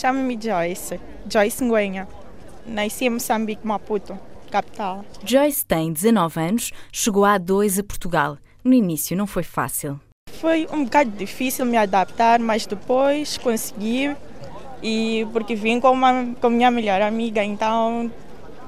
Chamo-me Joyce, Joyce Nguenha. Nasci em Moçambique, Maputo, capital. Joyce tem 19 anos, chegou há dois a Portugal. No início não foi fácil. Foi um bocado difícil me adaptar, mas depois consegui. E porque vim com, uma, com minha melhor amiga, então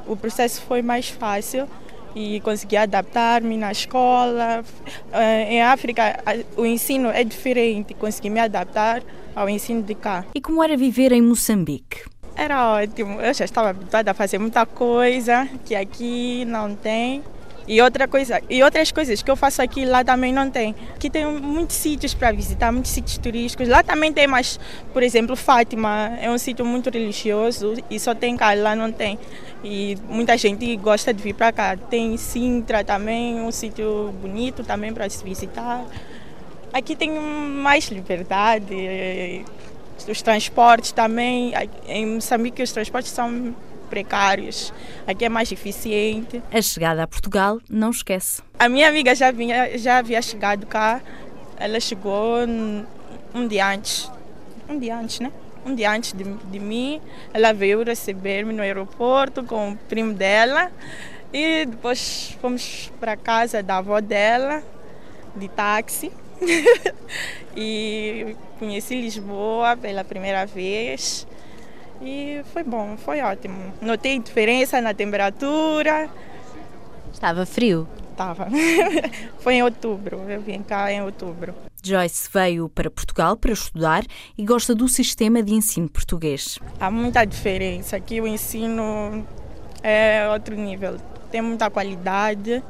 o processo foi mais fácil e consegui adaptar-me na escola. Eh, em África, o ensino é diferente, consegui me adaptar ao ensino de cá. E como era viver em Moçambique? Era ótimo, eu já estava habituada a fazer muita coisa que aqui não tem. E outra coisa, e outras coisas que eu faço aqui lá também não tem. Aqui tem muitos sítios para visitar, muitos sítios turísticos. Lá também tem, mas, por exemplo, Fátima é um sítio muito religioso e só tem cá, lá não tem. E muita gente gosta de vir para cá. Tem Sintra também, um sítio bonito também para se visitar. Aqui tem mais liberdade, os transportes também. Em Moçambique os transportes são precários. Aqui é mais eficiente. A chegada a Portugal não esquece. A minha amiga já, vinha, já havia chegado cá. Ela chegou um dia antes. Um dia antes, né? Um dia antes de, de mim. Ela veio receber-me no aeroporto com o primo dela. E depois fomos para casa da avó dela, de táxi. e conheci Lisboa pela primeira vez. E foi bom, foi ótimo. Notei diferença na temperatura. Estava frio? Estava. foi em outubro, eu vim cá em outubro. Joyce veio para Portugal para estudar e gosta do sistema de ensino português. Há muita diferença. Aqui o ensino é outro nível, tem muita qualidade.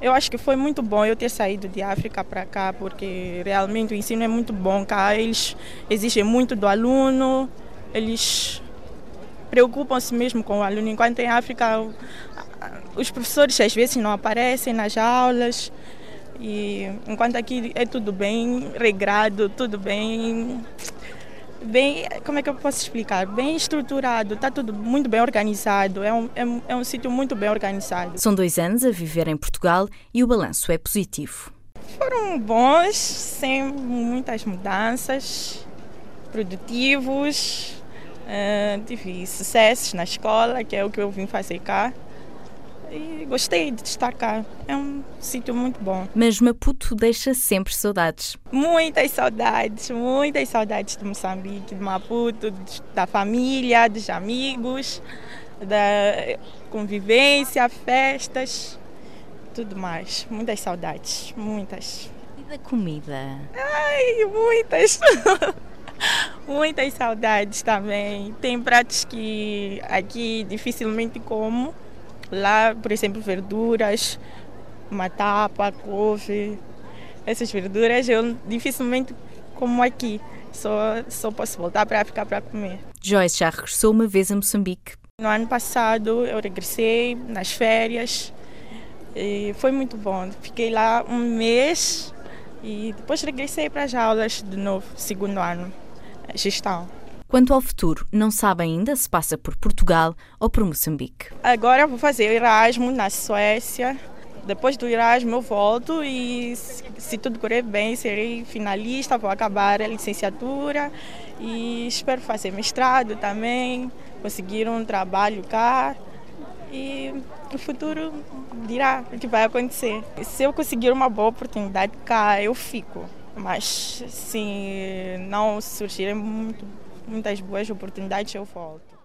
Eu acho que foi muito bom eu ter saído de África para cá, porque realmente o ensino é muito bom cá. Eles exigem muito do aluno, eles preocupam-se mesmo com o aluno, enquanto em África os professores às vezes não aparecem nas aulas, e enquanto aqui é tudo bem regrado, tudo bem bem, como é que eu posso explicar? Bem estruturado, está tudo muito bem organizado, é um, é, é um sítio muito bem organizado. São dois anos a viver em Portugal e o balanço é positivo. Foram bons, sem muitas mudanças, produtivos, uh, tive sucessos na escola, que é o que eu vim fazer cá e gostei de estar cá. É um sítio muito bom. Mas Maputo deixa sempre saudades. Muitas saudades, muitas saudades de Moçambique, de Maputo, da família, dos amigos, da convivência, festas, tudo mais. Muitas saudades, muitas. E da comida? Ai, muitas. muitas saudades também. Tem pratos que aqui dificilmente como Lá, por exemplo, verduras, matapa, couve, essas verduras eu dificilmente como aqui. Só, só posso voltar para ficar para comer. Joyce já regressou uma vez a Moçambique. No ano passado eu regressei nas férias e foi muito bom. Fiquei lá um mês e depois regressei para as aulas de novo, segundo ano, gestão. Quanto ao futuro, não sabe ainda se passa por Portugal ou por Moçambique. Agora vou fazer o Erasmus na Suécia. Depois do Erasmus eu volto e se tudo correr bem serei finalista, vou acabar a licenciatura e espero fazer mestrado também, conseguir um trabalho cá e o futuro dirá o que vai acontecer. Se eu conseguir uma boa oportunidade cá, eu fico. Mas se não surgirem muito muitas boas oportunidades, eu volto.